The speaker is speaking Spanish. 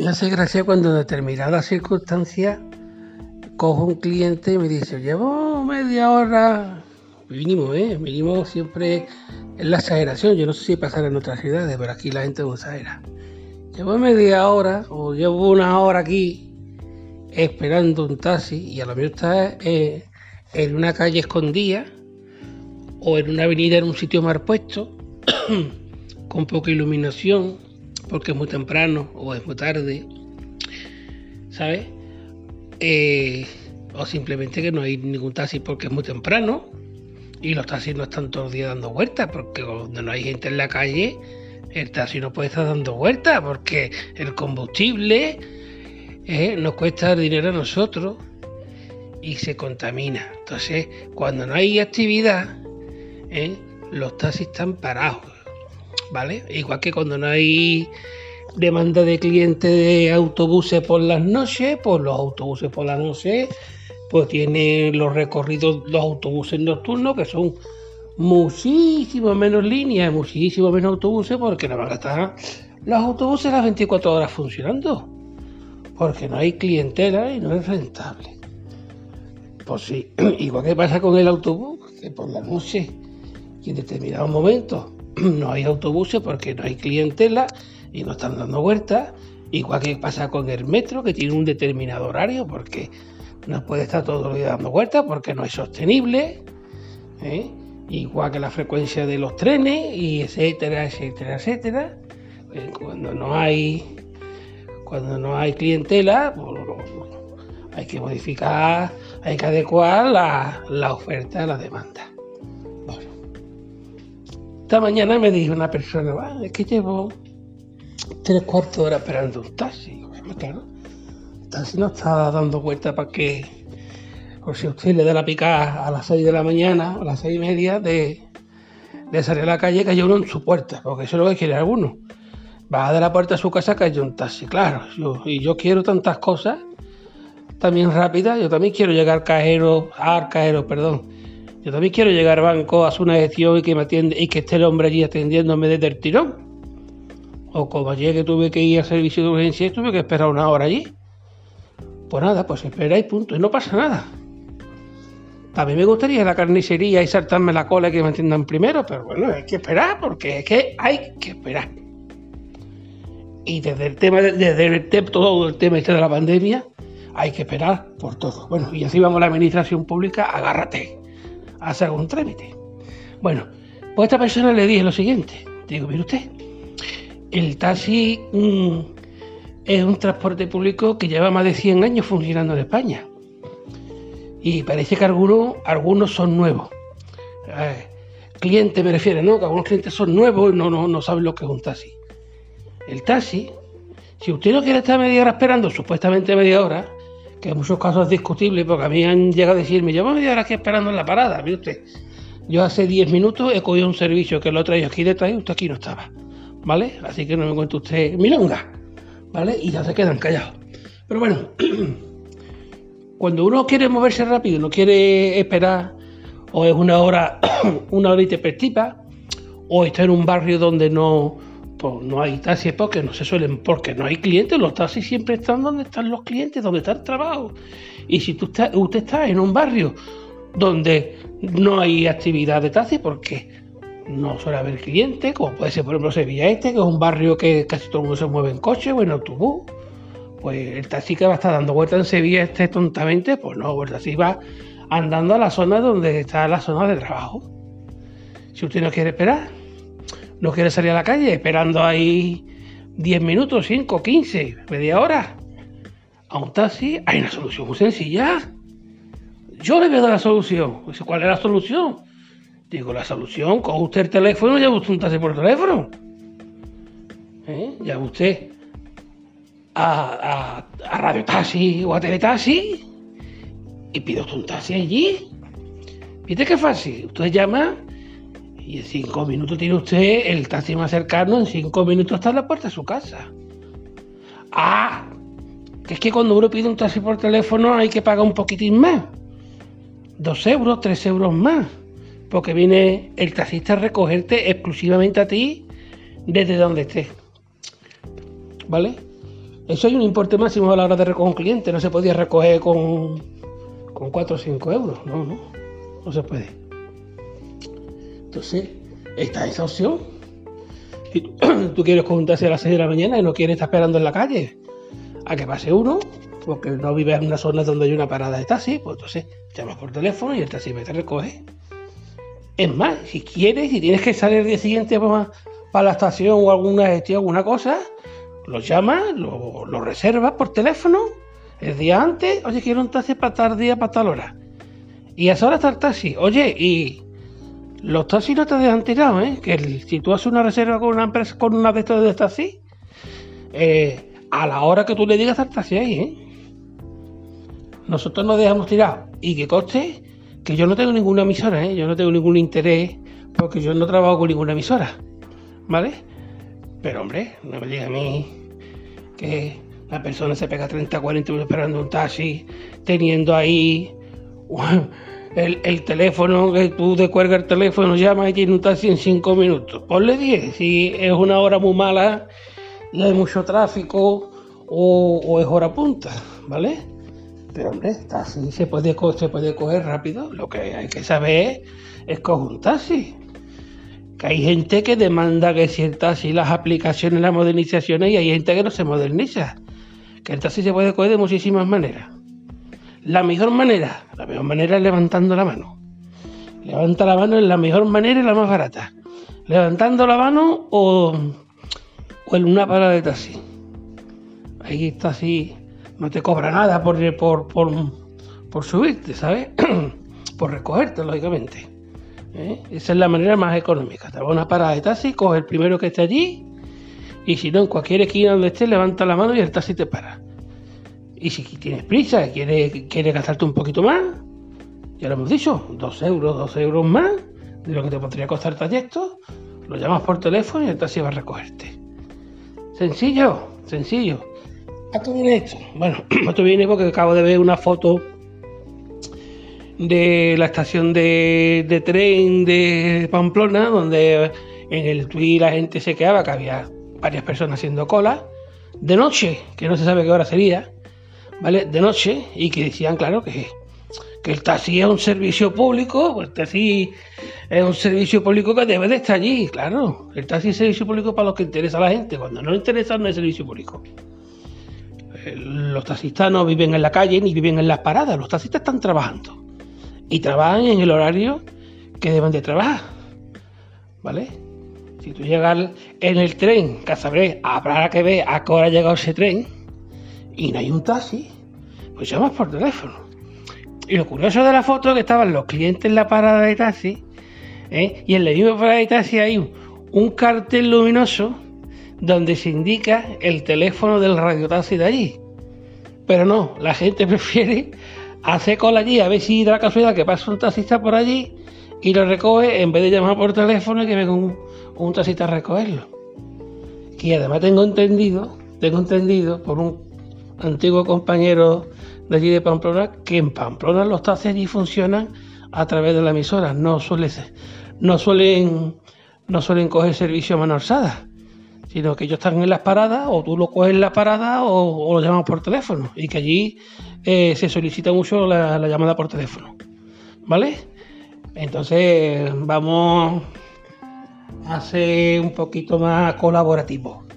Me hace gracia cuando en determinadas circunstancias cojo un cliente y me dice, llevo media hora, mínimo, ¿eh? Mínimo siempre es la exageración, yo no sé si pasará en otras ciudades, pero aquí la gente no exagera. Llevo media hora o llevo una hora aquí esperando un taxi y a lo mejor está eh, en una calle escondida o en una avenida en un sitio mal puesto, con poca iluminación, porque es muy temprano o es muy tarde, ¿sabes? Eh, o simplemente que no hay ningún taxi porque es muy temprano y los taxis no están todos los días dando vueltas, porque cuando no hay gente en la calle, el taxi no puede estar dando vueltas, porque el combustible eh, nos cuesta dinero a nosotros y se contamina. Entonces, cuando no hay actividad, eh, los taxis están parados, ¿vale? Igual que cuando no hay demanda de clientes de autobuses por las noches, pues los autobuses por las noches, pues tienen los recorridos, los autobuses nocturnos, que son muchísimo menos líneas, muchísimo menos autobuses, porque no van a estar los autobuses las 24 horas funcionando, porque no hay clientela y no es rentable. Pues sí, igual que pasa con el autobús, que por la noche y en determinados momentos no hay autobuses porque no hay clientela y no están dando vueltas. Igual que pasa con el metro, que tiene un determinado horario, porque no puede estar todos los días dando vueltas, porque no es sostenible. ¿eh? Igual que la frecuencia de los trenes, y etcétera, etcétera, etcétera. Eh, cuando no hay cuando no hay clientela, hay que modificar, hay que adecuar la oferta a la demanda. Esta mañana me dijo una persona, es que llevo tres cuartos de hora esperando un taxi. El taxi no está dando vuelta para que, por si usted le da la picada a las seis de la mañana, a las seis y media, de, salir a la calle, que uno en su puerta, porque eso es lo que quiere alguno. Va de la puerta a su casa, haya un taxi, claro. y yo quiero tantas cosas también rápidas. Yo también quiero llegar cajero, al cajero, perdón yo también quiero llegar al banco, hacer una gestión y que me atiende y que esté el hombre allí atendiéndome desde el tirón. O como ayer que tuve que ir al servicio de urgencia y tuve que esperar una hora allí. Pues nada, pues espera y punto. Y no pasa nada. También me gustaría la carnicería y saltarme la cola y que me atiendan primero, pero bueno, hay que esperar porque es que hay que esperar. Y desde el tema, desde el todo el tema este de la pandemia, hay que esperar por todo. Bueno, y así vamos a la administración pública, agárrate hacer algún trámite. Bueno, pues a esta persona le dije lo siguiente. Digo, mire usted, el taxi mm, es un transporte público que lleva más de 100 años funcionando en España. Y parece que algunos, algunos son nuevos. Eh, clientes me refiero, ¿no? Que algunos clientes son nuevos y no, no, no saben lo que es un taxi. El taxi, si usted no quiere estar media hora esperando, supuestamente media hora, que en muchos casos es discutible, porque a mí han llegado a decirme, llevo media hora aquí esperando en la parada, mire usted. Yo hace 10 minutos he cogido un servicio que lo traído aquí detrás y usted aquí no estaba, ¿vale? Así que no me cuente usted milonga, ¿vale? Y ya se quedan callados. Pero bueno, cuando uno quiere moverse rápido, no quiere esperar, o es una hora, una horita perspectiva, o está en un barrio donde no, pues no hay taxis porque no se suelen, porque no hay clientes, los taxis siempre están donde están los clientes, donde está el trabajo. Y si tú usted está en un barrio donde no hay actividad de taxi porque no suele haber clientes, como puede ser por ejemplo Sevilla Este, que es un barrio que casi todo el mundo se mueve en coche o en autobús, pues el taxi que va a estar dando vueltas en Sevilla Este tontamente, pues no, el taxi va andando a la zona donde está la zona de trabajo. Si usted no quiere esperar, no quiere salir a la calle esperando ahí 10 minutos, 5, 15, media hora a un taxi, hay una solución muy sencilla. Yo le voy a dar la solución. ¿Cuál es la solución? Digo, la solución, coge usted el teléfono y llama usted un taxi por teléfono. ¿Eh? Llama usted a, a, a Radio Taxi o a Teletaxi y pide usted un taxi allí. ¿Viste qué fácil? Usted llama y en cinco minutos tiene usted el taxi más cercano, en cinco minutos está la puerta de su casa. Ah, que es que cuando uno pide un taxi por teléfono hay que pagar un poquitín más. Dos euros, tres euros más. Porque viene el taxista a recogerte exclusivamente a ti desde donde estés. ¿Vale? Eso hay un importe máximo a la hora de recoger un cliente, no se podía recoger con, con 4 o 5 euros, no, no, no se puede. Entonces, está esa opción. Si tú quieres conjuntarse a las 6 de la mañana y no quieres estar esperando en la calle a que pase uno, porque no vives en una zona donde hay una parada de taxi, pues entonces llamas por teléfono y el taxi te recoge. Es más, si quieres, si tienes que salir el día siguiente para, la estación o alguna gestión, alguna cosa, lo llamas, lo, lo reservas por teléfono el día antes, oye, quiero un taxi para tal día, para tal hora. Y a esa hora está el taxi. Oye, y los taxis no te dejan tirado, ¿eh? Que si tú haces una reserva con una empresa, con una de estos de taxi, eh, a la hora que tú le digas al taxi ahí, ¿eh? Nosotros nos dejamos tirar. Y que coste que yo no tengo ninguna emisora, ¿eh? Yo no tengo ningún interés porque yo no trabajo con ninguna emisora, ¿vale? Pero hombre, no me diga a mí que la persona se pega 30, 40 minutos esperando un taxi, teniendo ahí el, teléfono, que tú descuelgas el teléfono, llamas y tiene un taxi en 5 minutos. Ponle 10, si es una hora muy mala y hay mucho tráfico o, es hora punta, ¿vale? Pero hombre, taxi se puede, se puede coger rápido, lo que hay que saber es coger un taxi que hay gente que demanda que ciertas y las aplicaciones, las modernizaciones, y hay gente que no se moderniza que el taxi se puede coger de muchísimas maneras. La mejor manera, la mejor manera es levantando la mano. Levanta la mano es la mejor manera y la más barata. Levantando la mano o, o en una parada de taxi. Ahí está así, no te cobra nada por, por, por, por subirte, ¿sabes? por recogerte, lógicamente. ¿Eh? Esa es la manera más económica. Te vas a una parada de taxi, coge el primero que esté allí y si no, en cualquier esquina donde estés, levanta la mano y el taxi te para. Y si tienes prisa, quieres, quiere gastarte un poquito más, ya lo hemos dicho, dos euros, dos euros más de lo que te podría costar el trayecto, lo llamas por teléfono y el taxi va a recogerte. Sencillo, sencillo. ¿A qué viene esto? Bueno, esto viene porque acabo de ver una foto de la estación de, de tren de Pamplona, donde en el tweet la gente se quedaba que había varias personas haciendo cola, de noche, que no se sabe qué hora sería, ¿vale? De noche, y que decían, claro, que, que el taxi es un servicio público, pues el taxi es un servicio público que debe de estar allí, claro. El taxi es servicio público para los que interesa a la gente, cuando no interesa no es servicio público. Eh, los taxistas no viven en la calle ni viven en las paradas, los taxistas están trabajando. Y trabajan en el horario que deben de trabajar. ¿Vale? Si tú llegas en el tren, que sabré, habrá que ver a qué hora ha llegado ese tren y no hay un taxi, pues llamas por teléfono. Y lo curioso de la foto es que estaban los clientes en la parada de taxi ¿eh? y en la misma parada de taxi hay un, cartel luminoso donde se indica el teléfono del radiotaxi de allí. Pero no, la gente prefiere hacer cola allí a ver si da la casualidad que pasa un taxista por allí y lo recoge en vez de llamar por teléfono y que venga un, un taxista a recogerlo. Y además tengo entendido, tengo entendido por un antiguo compañero de allí de Pamplona que en Pamplona los taxis funcionan a través de la emisora, no suele no suelen no suelen coger servicio a mano alzada, sino que ellos están en las paradas o tú lo coges en la parada o, lo llamas por teléfono y que allí eh, se solicita mucho la, la llamada por teléfono, ¿vale? Entonces vamos a ser un poquito más colaborativo.